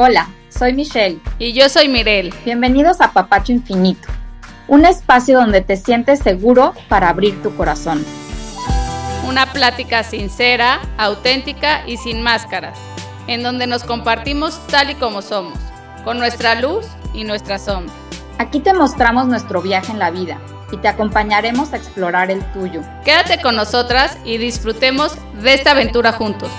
Hola, soy Michelle. Y yo soy Mirel. Bienvenidos a Papacho Infinito, un espacio donde te sientes seguro para abrir tu corazón. Una plática sincera, auténtica y sin máscaras, en donde nos compartimos tal y como somos, con nuestra luz y nuestra sombra. Aquí te mostramos nuestro viaje en la vida y te acompañaremos a explorar el tuyo. Quédate con nosotras y disfrutemos de esta aventura juntos.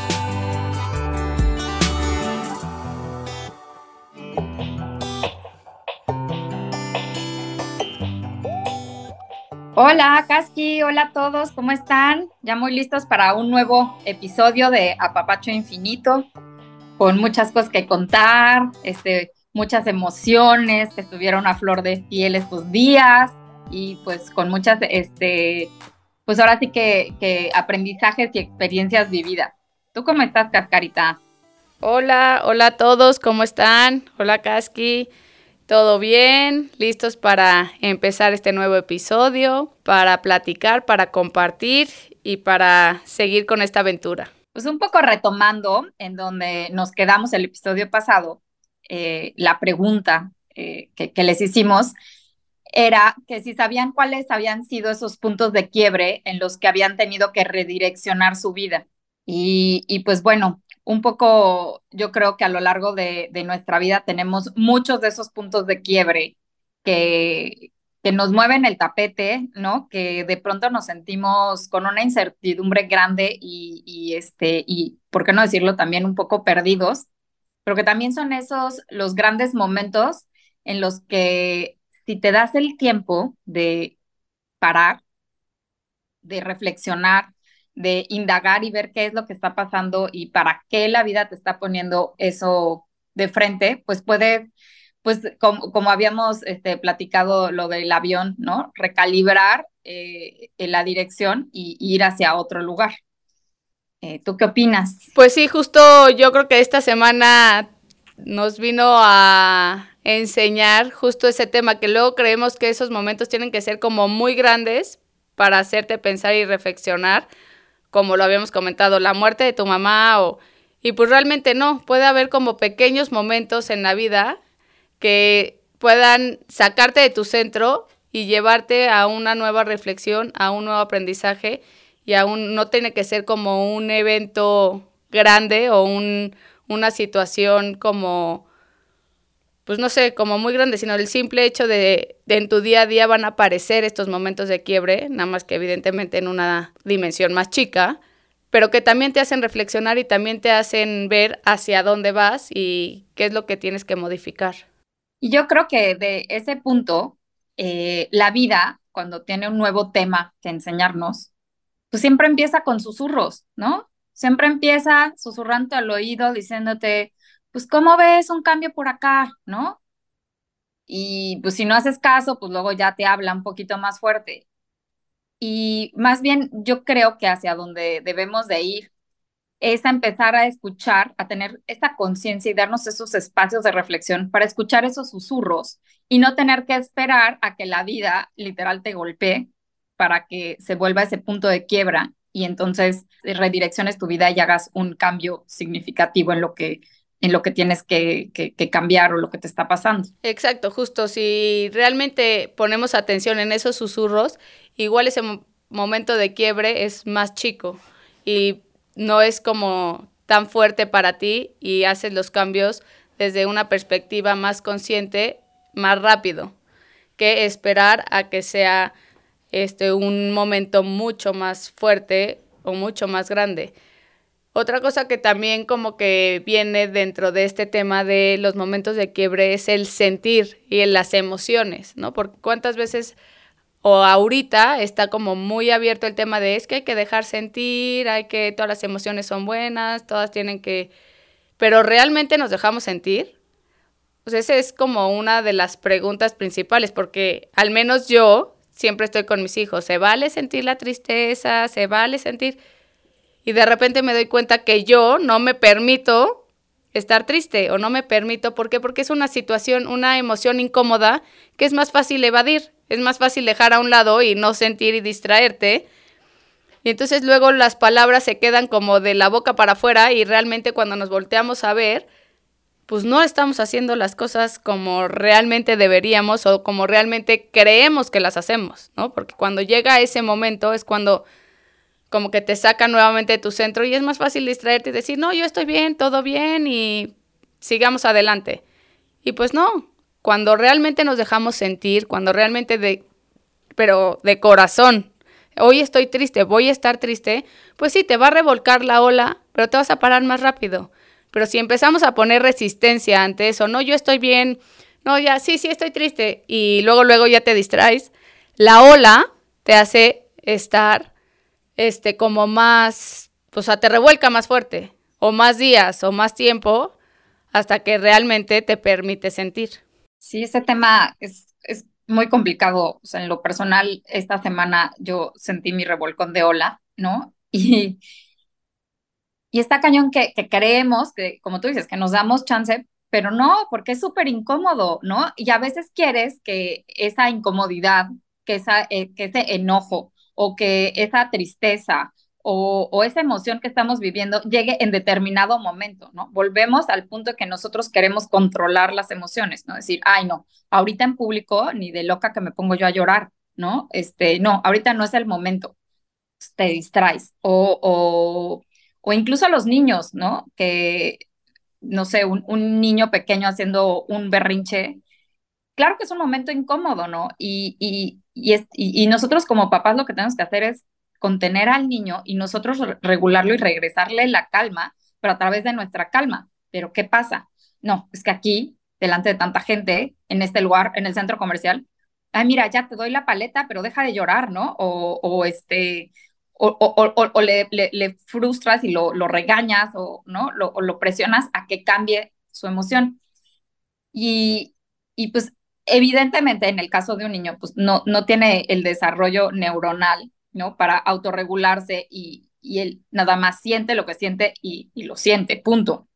Hola, Kaski, hola a todos, ¿cómo están? Ya muy listos para un nuevo episodio de Apapacho Infinito, con muchas cosas que contar, este, muchas emociones que estuvieron a flor de piel estos días y pues con muchas, este, pues ahora sí que, que aprendizajes y experiencias vividas. ¿Tú cómo estás, Cascarita? Hola, hola a todos, ¿cómo están? Hola, Kaski. ¿Todo bien? ¿Listos para empezar este nuevo episodio? Para platicar, para compartir y para seguir con esta aventura. Pues un poco retomando en donde nos quedamos el episodio pasado, eh, la pregunta eh, que, les hicimos era que si sabían cuáles habían sido esos puntos de quiebre en los que habían tenido que redireccionar su vida. Y, pues bueno, un poco, yo creo que a lo largo de, nuestra vida tenemos muchos de esos puntos de quiebre que, que nos mueven el tapete, ¿no? Que de pronto nos sentimos con una incertidumbre grande y, y, este, y, ¿por qué no decirlo? También un poco perdidos, pero que también son esos los grandes momentos en los que si te das el tiempo de parar, de reflexionar, de indagar y ver qué es lo que está pasando y para qué la vida te está poniendo eso de frente, pues puedes, pues como, como habíamos este, platicado lo del avión, ¿no? Recalibrar eh, la dirección y, y, ir hacia otro lugar. Eh, ¿Tú qué opinas? Pues sí, justo yo creo que esta semana nos vino a enseñar justo ese tema, que luego creemos que esos momentos tienen que ser como muy grandes para hacerte pensar y reflexionar, como lo habíamos comentado, la muerte de tu mamá o... Y pues realmente no, puede haber como pequeños momentos en la vida que puedan sacarte de tu centro y llevarte a una nueva reflexión, a un nuevo aprendizaje y aún no tiene que ser como un evento grande o un, una situación como pues no sé, como muy grande, sino el simple hecho de, de, en tu día a día van a aparecer estos momentos de quiebre, nada más que evidentemente en una dimensión más chica, pero que también te hacen reflexionar y también te hacen ver hacia dónde vas y qué es lo que tienes que modificar. Y yo creo que de ese punto, eh, la vida, cuando tiene un nuevo tema que enseñarnos, pues siempre empieza con susurros, ¿no? Siempre empieza susurrando al oído, diciéndote, pues, ¿cómo ves un cambio por acá? ¿No? Y pues si no haces caso, pues luego ya te habla un poquito más fuerte. Y más bien yo creo que hacia donde debemos de ir es a empezar a escuchar, a tener esa conciencia y darnos esos espacios de reflexión para escuchar esos susurros y no tener que esperar a que la vida literal te golpee para que se vuelva ese punto de quiebra y entonces redirecciones tu vida y hagas un cambio significativo en lo que en lo que tienes que, que, que, cambiar o lo que te está pasando. Exacto, justo. Si realmente ponemos atención en esos susurros, igual ese mo momento de quiebre es más chico y no es como tan fuerte para ti y haces los cambios desde una perspectiva más consciente, más rápido, que esperar a que sea este un momento mucho más fuerte o mucho más grande. Otra cosa que también como que viene dentro de este tema de los momentos de quiebre es el sentir y las emociones, ¿no? Porque cuántas veces o ahorita está como muy abierto el tema de es que hay que dejar sentir, hay que todas las emociones son buenas, todas tienen que pero realmente nos dejamos sentir? Pues esa es como una de las preguntas principales porque al menos yo siempre estoy con mis hijos, se vale sentir la tristeza, se vale sentir y de repente me doy cuenta que yo no me permito estar triste o no me permito, ¿por qué? Porque es una situación, una emoción incómoda que es más fácil evadir, es más fácil dejar a un lado y no sentir y distraerte. Y entonces luego las palabras se quedan como de la boca para afuera y realmente cuando nos volteamos a ver, pues no estamos haciendo las cosas como realmente deberíamos o como realmente creemos que las hacemos, ¿no? Porque cuando llega ese momento es cuando como que te saca nuevamente de tu centro y es más fácil distraerte y decir, no, yo estoy bien, todo bien y sigamos adelante. Y pues no, cuando realmente nos dejamos sentir, cuando realmente de, pero de corazón, hoy estoy triste, voy a estar triste, pues sí, te va a revolcar la ola, pero te vas a parar más rápido. Pero si empezamos a poner resistencia ante eso, no, yo estoy bien, no, ya, sí, sí, estoy triste, y luego, luego ya te distraes, la ola te hace estar, este, como más, o sea, te revuelca más fuerte, o más días, o más tiempo, hasta que realmente te permite sentir. Sí, ese tema es, es muy complicado. O sea, en lo personal, esta semana yo sentí mi revolcón de ola, ¿no? Y, y está cañón que, que creemos que, como tú dices, que nos damos chance, pero no, porque es súper incómodo, ¿no? Y a veces quieres que esa incomodidad, que, esa, eh, que ese enojo o que esa tristeza o, esa emoción que estamos viviendo llegue en determinado momento, ¿no? Volvemos al punto que nosotros queremos controlar las emociones, ¿no? Decir, ay, no, ahorita en público ni de loca que me pongo yo a llorar, ¿no? Este, no, ahorita no es el momento, te distraes o, o o incluso a los niños, ¿no? Que, no sé, un, niño pequeño haciendo un berrinche, claro que es un momento incómodo, ¿no? Y, y, y, nosotros como papás lo que tenemos que hacer es contener al niño y nosotros regularlo y regresarle la calma, pero a través de nuestra calma. Pero ¿qué pasa? No, es que aquí, delante de tanta gente, en este lugar, en el centro comercial, ay, mira, ya te doy la paleta, pero deja de llorar, ¿no? O, o este, o, le, frustras y lo, regañas o, ¿no? Lo, lo presionas a que cambie su emoción. Y, y pues evidentemente en el caso de un niño, pues no, no tiene el desarrollo neuronal, ¿no? Para autorregularse y, y él nada más siente lo que siente y, y lo siente, punto.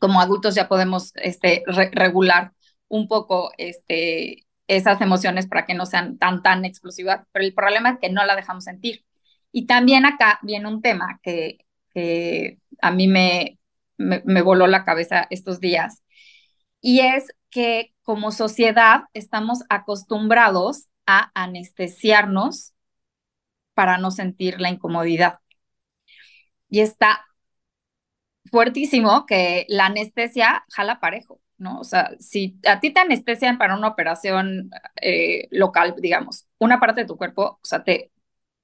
Como adultos ya podemos este, regular un poco este, esas emociones para que no sean tan, tan explosivas, pero el problema es que no la dejamos sentir. Y también acá viene un tema que, a mí me, me, voló la cabeza estos días, y es que como sociedad estamos acostumbrados a anestesiarnos para no sentir la incomodidad. Y está fuertísimo que la anestesia jala parejo, ¿no? O sea, si a ti te anestesian para una operación eh, local, digamos, una parte de tu cuerpo, o sea, te,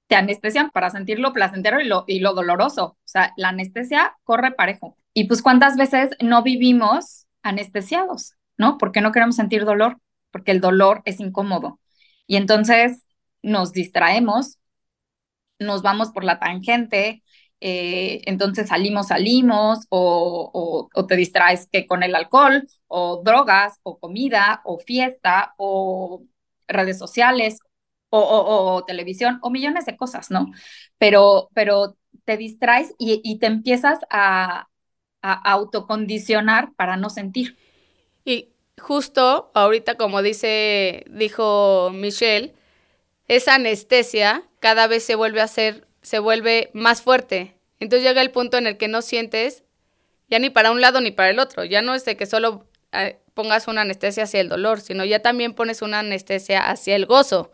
te anestesian para sentir lo placentero y lo, y lo doloroso. O sea, la anestesia corre parejo. Y pues cuántas veces no vivimos anestesiados, ¿no? Porque no queremos sentir dolor, porque el dolor es incómodo. Y entonces nos distraemos, nos vamos por la tangente, eh, entonces salimos, salimos, o, o, te distraes que con el alcohol, o drogas, o comida, o fiesta, o redes sociales, o, televisión o millones de cosas, ¿no? Pero, pero te distraes y, te empiezas a, autocondicionar para no sentir. Y justo ahorita, como dice, dijo Michelle, esa anestesia cada vez se vuelve a ser, se vuelve más fuerte. Entonces llega el punto en el que no sientes ya ni para un lado ni para el otro. Ya no es de que solo eh, pongas una anestesia hacia el dolor, sino ya también pones una anestesia hacia el gozo.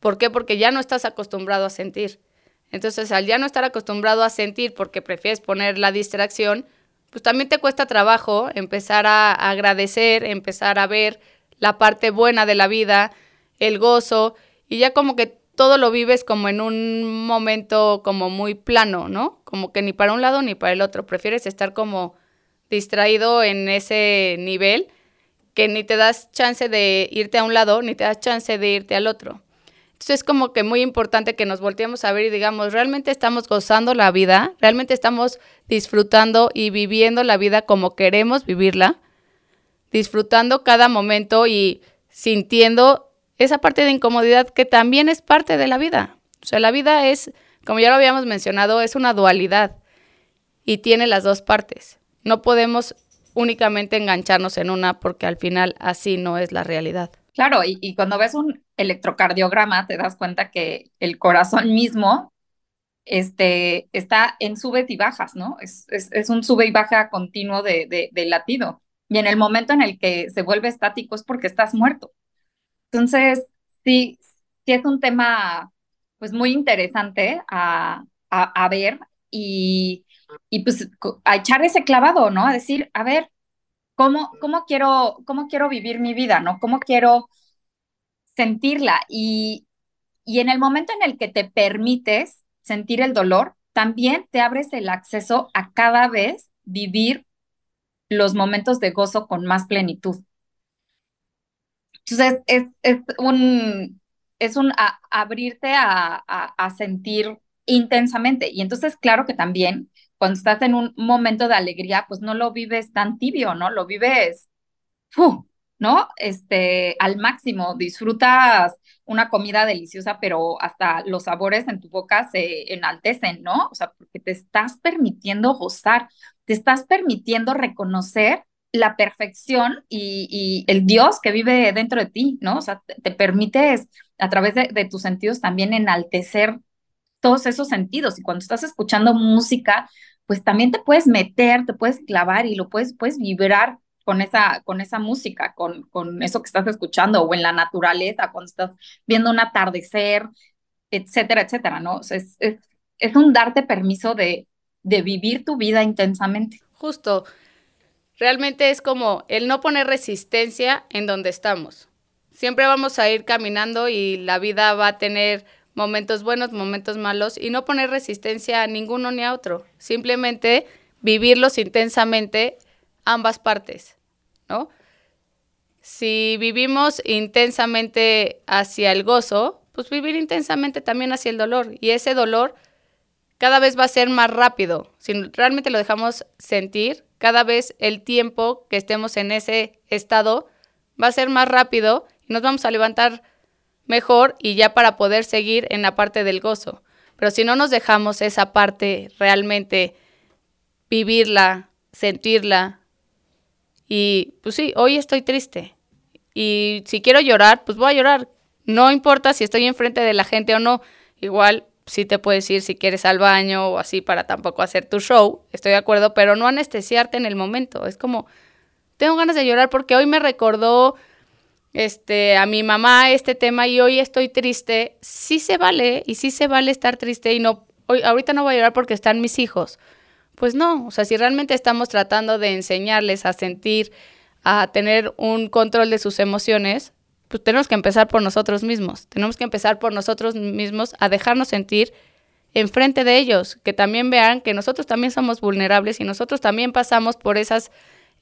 ¿Por qué? Porque ya no estás acostumbrado a sentir. Entonces, al ya no estar acostumbrado a sentir porque prefieres poner la distracción, pues también te cuesta trabajo empezar a agradecer, empezar a ver la parte buena de la vida, el gozo, y ya como que todo lo vives como en un momento como muy plano, ¿no? Como que ni para un lado ni para el otro, prefieres estar como distraído en ese nivel que ni te das chance de irte a un lado ni te das chance de irte al otro. Entonces es como que muy importante que nos volteemos a ver y digamos, ¿realmente estamos gozando la vida? ¿Realmente estamos disfrutando y viviendo la vida como queremos vivirla? Disfrutando cada momento y sintiendo esa parte de incomodidad que también es parte de la vida. O sea, la vida es, como ya lo habíamos mencionado, es una dualidad y tiene las dos partes. No podemos únicamente engancharnos en una porque al final así no es la realidad. Claro, y, cuando ves un electrocardiograma te das cuenta que el corazón mismo este, está en subes y bajas, ¿no? Es, es, un sube y baja continuo de, de, latido. y en el momento en el que se vuelve estático es porque estás muerto. Entonces, sí, sí es un tema pues muy interesante a, a, ver y, y, pues a echar ese clavado, ¿no? A decir, a ver, ¿cómo, quiero, cómo quiero vivir mi vida, ¿no? ¿Cómo quiero sentirla? Y, y en el momento en el que te permites sentir el dolor, también te abres el acceso a cada vez vivir los momentos de gozo con más plenitud. Entonces, es, es un, es un abrirte a, a, sentir intensamente. Y entonces, claro que también cuando estás en un momento de alegría, pues no lo vives tan tibio, ¿no? Lo vives, ¿no? Este, al máximo, disfrutas una comida deliciosa, pero hasta los sabores en tu boca se enaltecen, ¿no? O sea, porque te estás permitiendo gozar, te estás permitiendo reconocer la perfección y, el Dios que vive dentro de ti, ¿no? O sea, te, permites a través de, tus sentidos también enaltecer todos esos sentidos. Y cuando estás escuchando música, pues también te puedes meter, te puedes clavar y lo puedes, puedes vibrar con esa, con esa música, con, con eso que estás escuchando o en la naturaleza, cuando estás viendo un atardecer, etcétera, etcétera, ¿no? Es, es, es un darte permiso de, de vivir tu vida intensamente. Justo, realmente es como el no poner resistencia en donde estamos. Siempre vamos a ir caminando y la vida va a tener momentos buenos, momentos malos y no poner resistencia a ninguno ni a otro. Simplemente vivirlos intensamente ambas partes, ¿no? Si vivimos intensamente hacia el gozo, pues vivir intensamente también hacia el dolor. Y ese dolor cada vez va a ser más rápido. Si realmente lo dejamos sentir, cada vez el tiempo que estemos en ese estado va a ser más rápido y nos vamos a levantar mejor y ya para poder seguir en la parte del gozo. Pero si no nos dejamos esa parte realmente vivirla, sentirla, y pues sí, hoy estoy triste. Y si quiero llorar, pues voy a llorar. No importa si estoy enfrente de la gente o no. Igual sí te puedes ir si quieres al baño o así para tampoco hacer tu show, estoy de acuerdo, pero no anestesiarte en el momento. Es como, tengo ganas de llorar porque hoy me recordó este, a mi mamá este tema y hoy estoy triste. Sí se vale y sí se vale estar triste y no, hoy, ahorita no voy a llorar porque están mis hijos. Pues no, o sea, si realmente estamos tratando de enseñarles a sentir, a tener un control de sus emociones, pues tenemos que empezar por nosotros mismos. Tenemos que empezar por nosotros mismos a dejarnos sentir enfrente de ellos, que también vean que nosotros también somos vulnerables y nosotros también pasamos por esas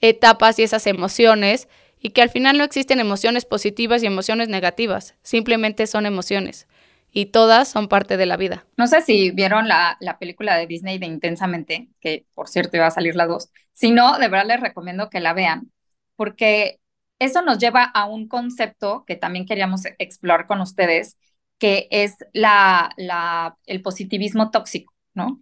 etapas y esas emociones y que al final no existen emociones positivas y emociones negativas, simplemente son emociones y todas son parte de la vida. No sé si vieron la, la película de Disney de Intensamente, que por cierto iba a salir la dos. Si no, de verdad les recomiendo que la vean, porque eso nos lleva a un concepto que también queríamos explorar con ustedes, que es la, la, el positivismo tóxico, ¿no?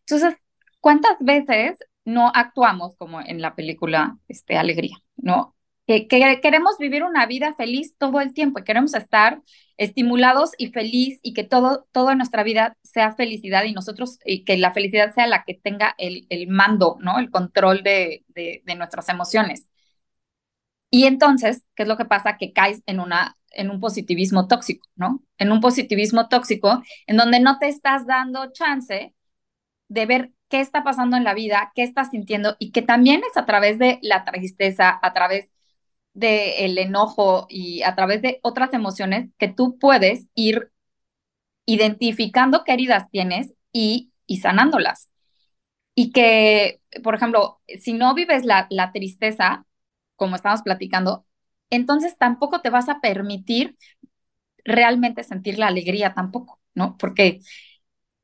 Entonces, ¿cuántas veces no actuamos como en la película este, Alegría, ¿no? Que, queremos vivir una vida feliz todo el tiempo y queremos estar estimulados y feliz y que todo, toda nuestra vida sea felicidad y nosotros, y que la felicidad sea la que tenga el, el mando, ¿no? El control de, de, de nuestras emociones. Y entonces, ¿qué es lo que pasa? Que caes en, una, en un positivismo tóxico, ¿no? En un positivismo tóxico en donde no te estás dando chance de ver qué está pasando en la vida, qué estás sintiendo y que también es a través de la tristeza, a través del enojo y a través de otras emociones que tú puedes ir identificando qué heridas tienes y, y sanándolas. Y que, por ejemplo, si no vives la, la tristeza, como estamos platicando, entonces tampoco te vas a permitir realmente sentir la alegría tampoco, ¿no? Porque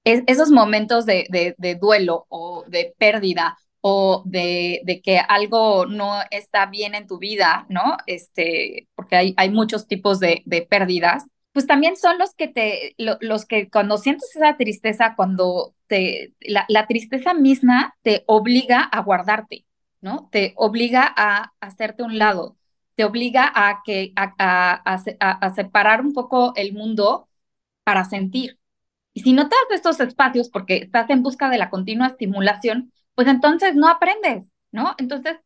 esos momentos de, de, duelo o de pérdida o de, de, que algo no está bien en tu vida, ¿no? Este, porque hay, hay muchos tipos de, de pérdidas, pues también son los que te, los que cuando sientes esa tristeza, cuando te, la, la, tristeza misma te obliga a guardarte, ¿no? Te obliga a hacerte un lado, te obliga a, que, a, separar un poco el mundo para sentir. Y si no te das estos espacios porque estás en busca de la continua estimulación, pues entonces no aprendes, ¿no? Entonces,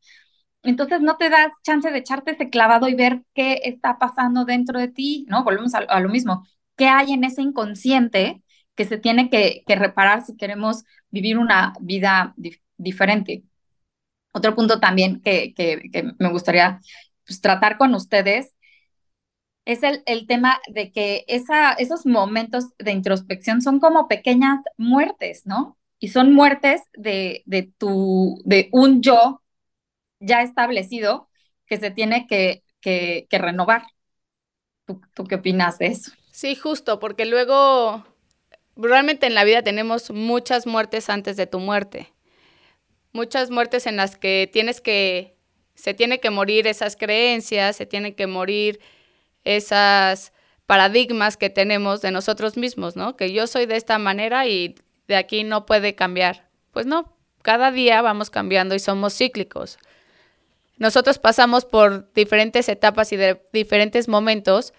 entonces no te das chance de echarte ese clavado y ver qué está pasando dentro de ti, ¿no? Volvemos a, lo mismo. ¿Qué hay en ese inconsciente que se tiene que, reparar si queremos vivir una vida diferente? Otro punto también que, me gustaría pues, tratar con ustedes es el, el, tema de que esos momentos de introspección son como pequeñas muertes, ¿no? Y son muertes de, de, tu, de un yo ya establecido que se tiene que, que, renovar. ¿Tú, ¿Tú qué opinas de eso? Sí, justo, porque luego realmente en la vida tenemos muchas muertes antes de tu muerte. Muchas muertes en las que tienes que, se tiene que morir esas creencias, se tienen que morir esas paradigmas que tenemos de nosotros mismos, ¿no? Que yo soy de esta manera y de aquí no puede cambiar. Pues no, cada día vamos cambiando y somos cíclicos. Nosotros pasamos por diferentes etapas y de diferentes momentos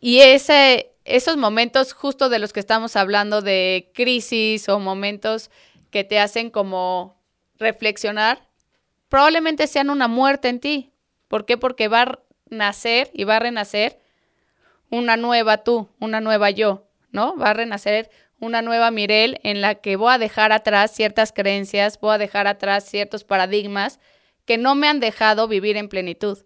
y ese, esos momentos justo de los que estamos hablando de crisis o momentos que te hacen como reflexionar, probablemente sean una muerte en ti. ¿Por qué? Porque va a nacer y va a renacer una nueva tú, una nueva yo, ¿no? Va a renacer una nueva Mirel en la que voy a dejar atrás ciertas creencias, voy a dejar atrás ciertos paradigmas que no me han dejado vivir en plenitud.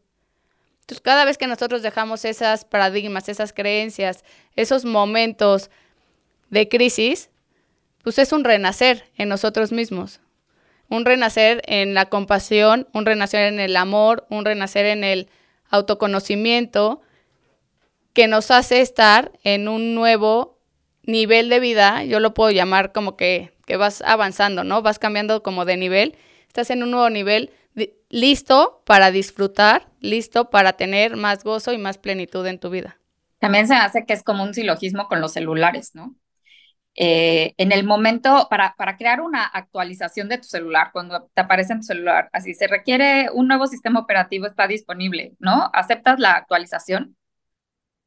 Entonces, cada vez que nosotros dejamos esas paradigmas, esas creencias, esos momentos de crisis, pues es un renacer en nosotros mismos. Un renacer en la compasión, un renacer en el amor, un renacer en el autoconocimiento, que nos hace estar en un nuevo nivel de vida. Yo lo puedo llamar como que, que vas avanzando, ¿no? Vas cambiando como de nivel. Estás en un nuevo nivel listo para disfrutar, listo para tener más gozo y más plenitud en tu vida. También se hace que es como un silogismo con los celulares, ¿no? Eh, en el momento, para, para crear una actualización de tu celular, cuando te aparece en tu celular, así se requiere un nuevo sistema operativo, está disponible, ¿no? Aceptas la actualización.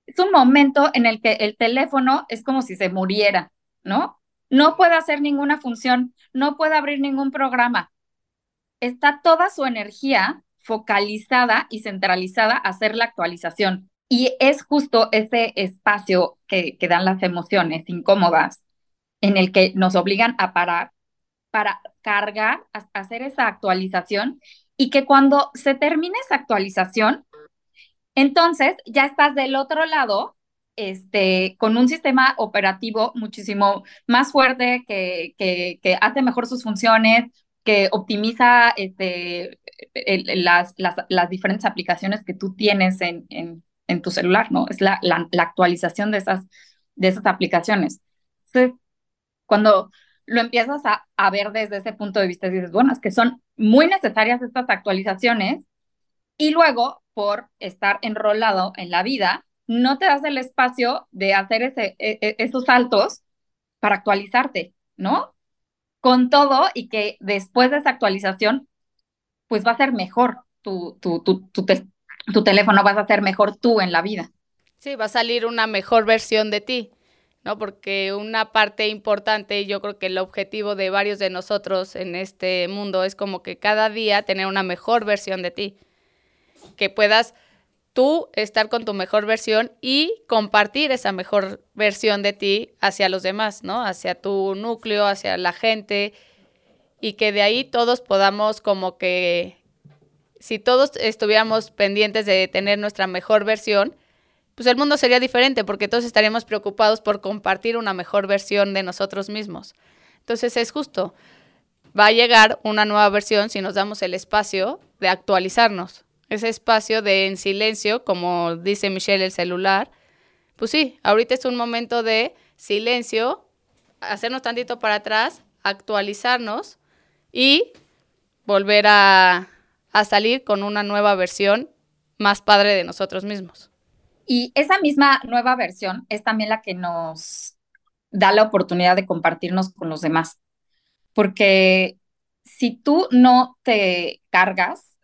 Es un momento en el que el teléfono es como si se muriera, ¿no? No puede hacer ninguna función, no puede abrir ningún programa, está toda su energía focalizada y centralizada a hacer la actualización. Y es justo ese espacio que, que dan las emociones incómodas en el que nos obligan a parar para cargar, hacer esa actualización y que cuando se termine esa actualización, entonces ya estás del otro lado este, con un sistema operativo muchísimo más fuerte que, que, hace mejor sus funciones, que optimiza este, las, las, diferentes aplicaciones que tú tienes en, en, tu celular, ¿no? Es la, la, actualización de esas, de esas aplicaciones. Cuando lo empiezas a, a, ver desde ese punto de vista, dices, bueno, es que son muy necesarias estas actualizaciones y luego, por estar enrolado en la vida, no te das el espacio de hacer ese, e, e, esos saltos para actualizarte, ¿no? con todo y que después de esa actualización, pues va a ser mejor tu, tu, tu, tu, teléfono, vas a ser mejor tú en la vida. Sí, va a salir una mejor versión de ti, ¿no? Porque una parte importante, yo creo que el objetivo de varios de nosotros en este mundo es como que cada día tener una mejor versión de ti, que puedas tú estar con tu mejor versión y compartir esa mejor versión de ti hacia los demás, ¿no? Hacia tu núcleo, hacia la gente y que de ahí todos podamos como que, si todos estuviéramos pendientes de tener nuestra mejor versión, pues el mundo sería diferente porque todos estaríamos preocupados por compartir una mejor versión de nosotros mismos. Entonces es justo, va a llegar una nueva versión si nos damos el espacio de actualizarnos ese espacio de en silencio, como dice Michelle el celular, pues sí, ahorita es un momento de silencio, hacernos tantito para atrás, actualizarnos y volver a, a salir con una nueva versión más padre de nosotros mismos. Y esa misma nueva versión es también la que nos da la oportunidad de compartirnos con los demás. Porque si tú no te cargas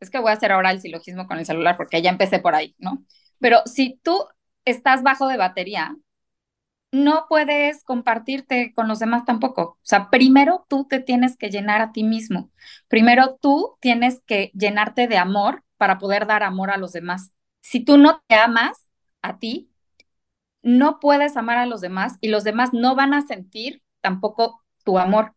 es que voy a hacer ahora el silogismo con el celular porque ya empecé por ahí, ¿no? Pero si tú estás bajo de batería, no puedes compartirte con los demás tampoco. O sea, primero tú te tienes que llenar a ti mismo. Primero tú tienes que llenarte de amor para poder dar amor a los demás. Si tú no te amas a ti, no puedes amar a los demás y los demás no van a sentir tampoco tu amor,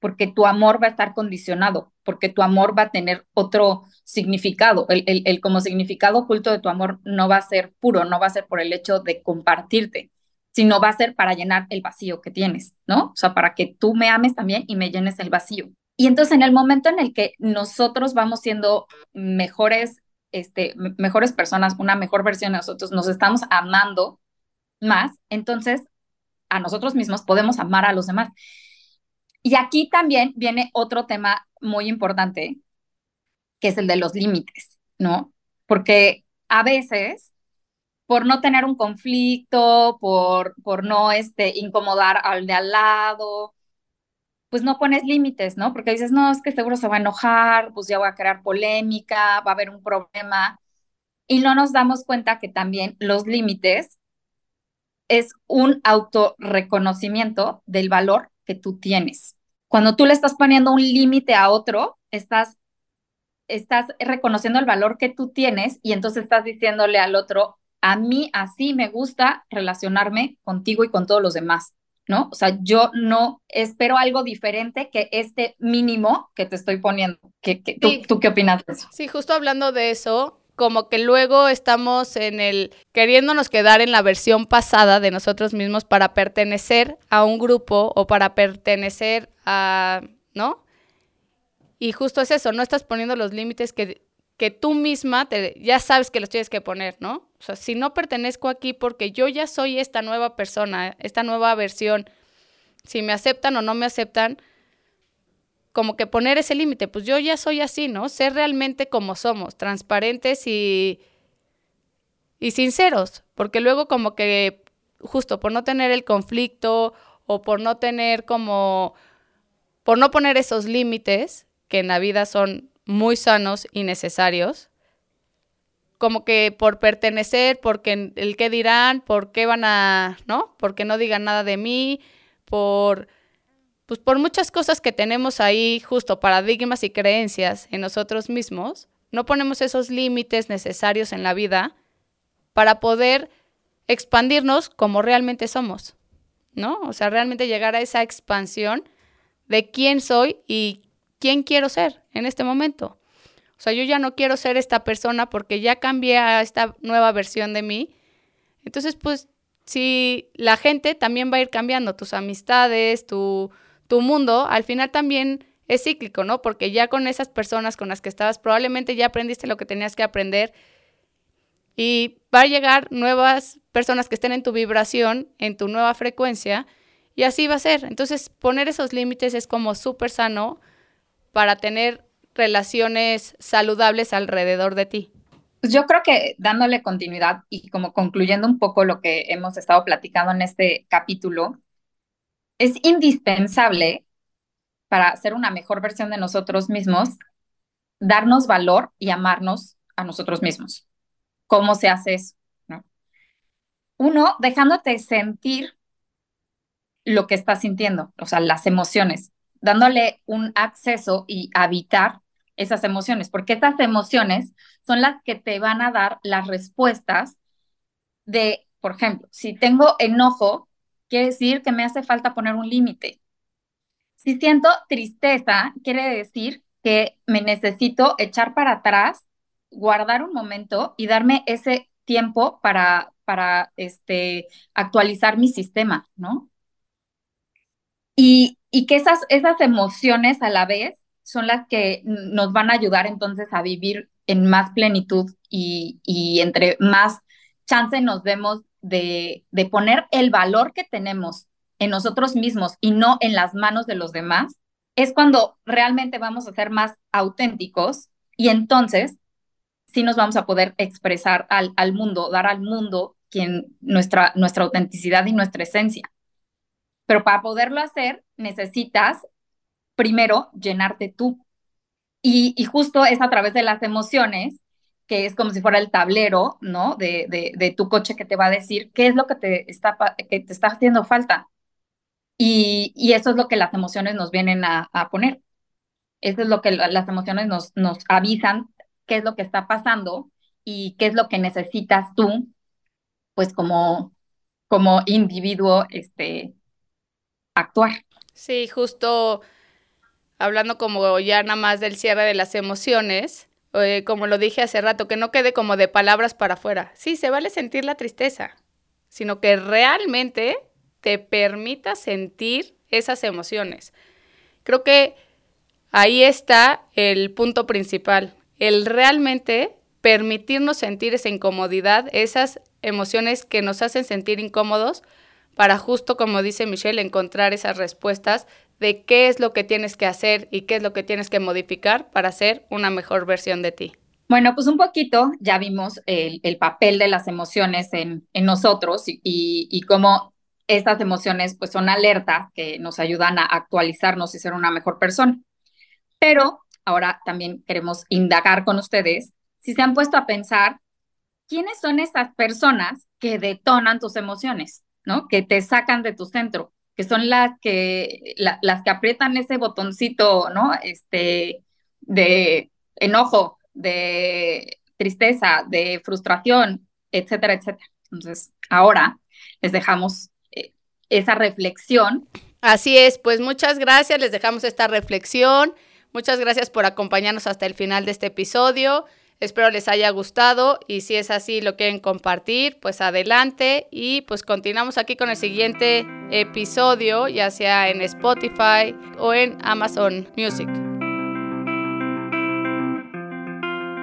porque tu amor va a estar condicionado, porque tu amor va a tener otro significado. El, el, como significado oculto de tu amor no va a ser puro, no va a ser por el hecho de compartirte, sino va a ser para llenar el vacío que tienes, ¿no? O sea, para que tú me ames también y me llenes el vacío. Y entonces en el momento en el que nosotros vamos siendo mejores, este, mejores personas, una mejor versión de nosotros, nos estamos amando más, entonces a nosotros mismos podemos amar a los demás. Y aquí también viene otro tema muy importante, que es el de los límites, ¿no? Porque a veces, por no tener un conflicto, por, por no este, incomodar al de al lado, pues no pones límites, ¿no? Porque dices, no, es que seguro se va a enojar, pues ya voy a crear polémica, va a haber un problema. Y no nos damos cuenta que también los límites es un autorreconocimiento del valor que tú tienes. Cuando tú le estás poniendo un límite a otro, estás, estás reconociendo el valor que tú tienes y entonces estás diciéndole al otro, a mí así me gusta relacionarme contigo y con todos los demás, ¿no? O sea, yo no espero algo diferente que este mínimo que te estoy poniendo. ¿Qué, tú, ¿Tú qué opinas de eso? Sí, justo hablando de eso, como que luego estamos en el queriéndonos quedar en la versión pasada de nosotros mismos para pertenecer a un grupo o para pertenecer a, ¿no? Y justo es eso, no estás poniendo los límites que, que tú misma te, ya sabes que los tienes que poner, ¿no? O sea, si no pertenezco aquí porque yo ya soy esta nueva persona, esta nueva versión, si me aceptan o no me aceptan, como que poner ese límite, pues yo ya soy así, ¿no? Ser realmente como somos, transparentes y, y sinceros, porque luego como que justo por no tener el conflicto o por no tener como, por no poner esos límites que en la vida son muy sanos y necesarios, como que por pertenecer, porque el qué dirán, por qué van a, ¿no? Porque no digan nada de mí, por pues por muchas cosas que tenemos ahí, justo paradigmas y creencias en nosotros mismos, no ponemos esos límites necesarios en la vida para poder expandirnos como realmente somos, ¿no? O sea, realmente llegar a esa expansión de quién soy y quién quiero ser en este momento. O sea, yo ya no quiero ser esta persona porque ya cambié a esta nueva versión de mí. Entonces, pues, si la gente también va a ir cambiando, tus amistades, tu, tu mundo al final también es cíclico, ¿no? Porque ya con esas personas con las que estabas, probablemente ya aprendiste lo que tenías que aprender y va a llegar nuevas personas que estén en tu vibración, en tu nueva frecuencia, y así va a ser. Entonces, poner esos límites es como súper sano para tener relaciones saludables alrededor de ti. Pues yo creo que dándole continuidad y como concluyendo un poco lo que hemos estado platicando en este capítulo, es indispensable para ser una mejor versión de nosotros mismos, darnos valor y amarnos a nosotros mismos. ¿Cómo se hace eso? Uno, dejándote sentir lo que estás sintiendo, o sea, las emociones, dándole un acceso y habitar esas emociones, porque esas emociones son las que te van a dar las respuestas de, por ejemplo, si tengo enojo, quiere decir que me hace falta poner un límite. Si siento tristeza, quiere decir que me necesito echar para atrás, guardar un momento y darme ese tiempo para, para este, actualizar mi sistema, ¿no? Y, y que esas, esas emociones a la vez son las que nos van a ayudar entonces a vivir en más plenitud y, y entre más chance nos demos de, poner el valor que tenemos en nosotros mismos y no en las manos de los demás, es cuando realmente vamos a ser más auténticos y entonces sí nos vamos a poder expresar al, al mundo, dar al mundo quien, nuestra, nuestra autenticidad y nuestra esencia. Pero para poderlo hacer, necesitas primero llenarte tú. Y, justo es a través de las emociones que es como si fuera el tablero, ¿no? De, de, tu coche que te va a decir qué es lo que te está, que te está haciendo falta. Y, y, eso es lo que las emociones nos vienen a, a poner. Eso es lo que las emociones nos, nos avisan qué es lo que está pasando y qué es lo que necesitas tú, pues como, como individuo, este, actuar. Sí, justo hablando como ya nada más del cierre de las emociones, eh, como lo dije hace rato, que no quede como de palabras para afuera. Sí, se vale sentir la tristeza, sino que realmente te permita sentir esas emociones. Creo que ahí está el punto principal, el realmente permitirnos sentir esa incomodidad, esas emociones que nos hacen sentir incómodos, para justo como dice Michelle, encontrar esas respuestas de qué es lo que tienes que hacer y qué es lo que tienes que modificar para ser una mejor versión de ti. Bueno, pues un poquito ya vimos el, papel de las emociones en, nosotros y, y, cómo estas emociones pues son alertas que nos ayudan a actualizarnos y ser una mejor persona. Pero ahora también queremos indagar con ustedes si se han puesto a pensar quiénes son esas personas que detonan tus emociones, ¿no? Que te sacan de tu centro que son las que, las que aprietan ese botoncito, ¿no? Este, de enojo, de tristeza, de frustración, etcétera, etcétera. Entonces, ahora les dejamos eh, esa reflexión. Así es, pues muchas gracias, les dejamos esta reflexión. Muchas gracias por acompañarnos hasta el final de este episodio. Espero les haya gustado y si es así lo quieren compartir, pues adelante y pues continuamos aquí con el siguiente episodio, ya sea en Spotify o en Amazon Music.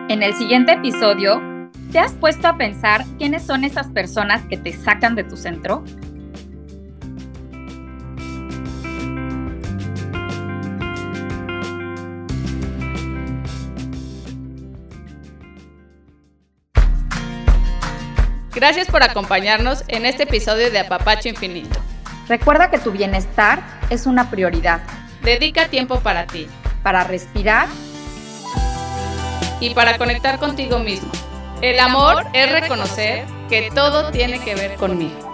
En el siguiente episodio, ¿te has puesto a pensar quiénes son esas personas que te sacan de tu centro? Gracias por acompañarnos en este episodio de Apapacho Infinito. Recuerda que tu bienestar es una prioridad. Dedica tiempo para ti. Para respirar. Y para conectar contigo mismo. El amor es reconocer que todo tiene que ver conmigo.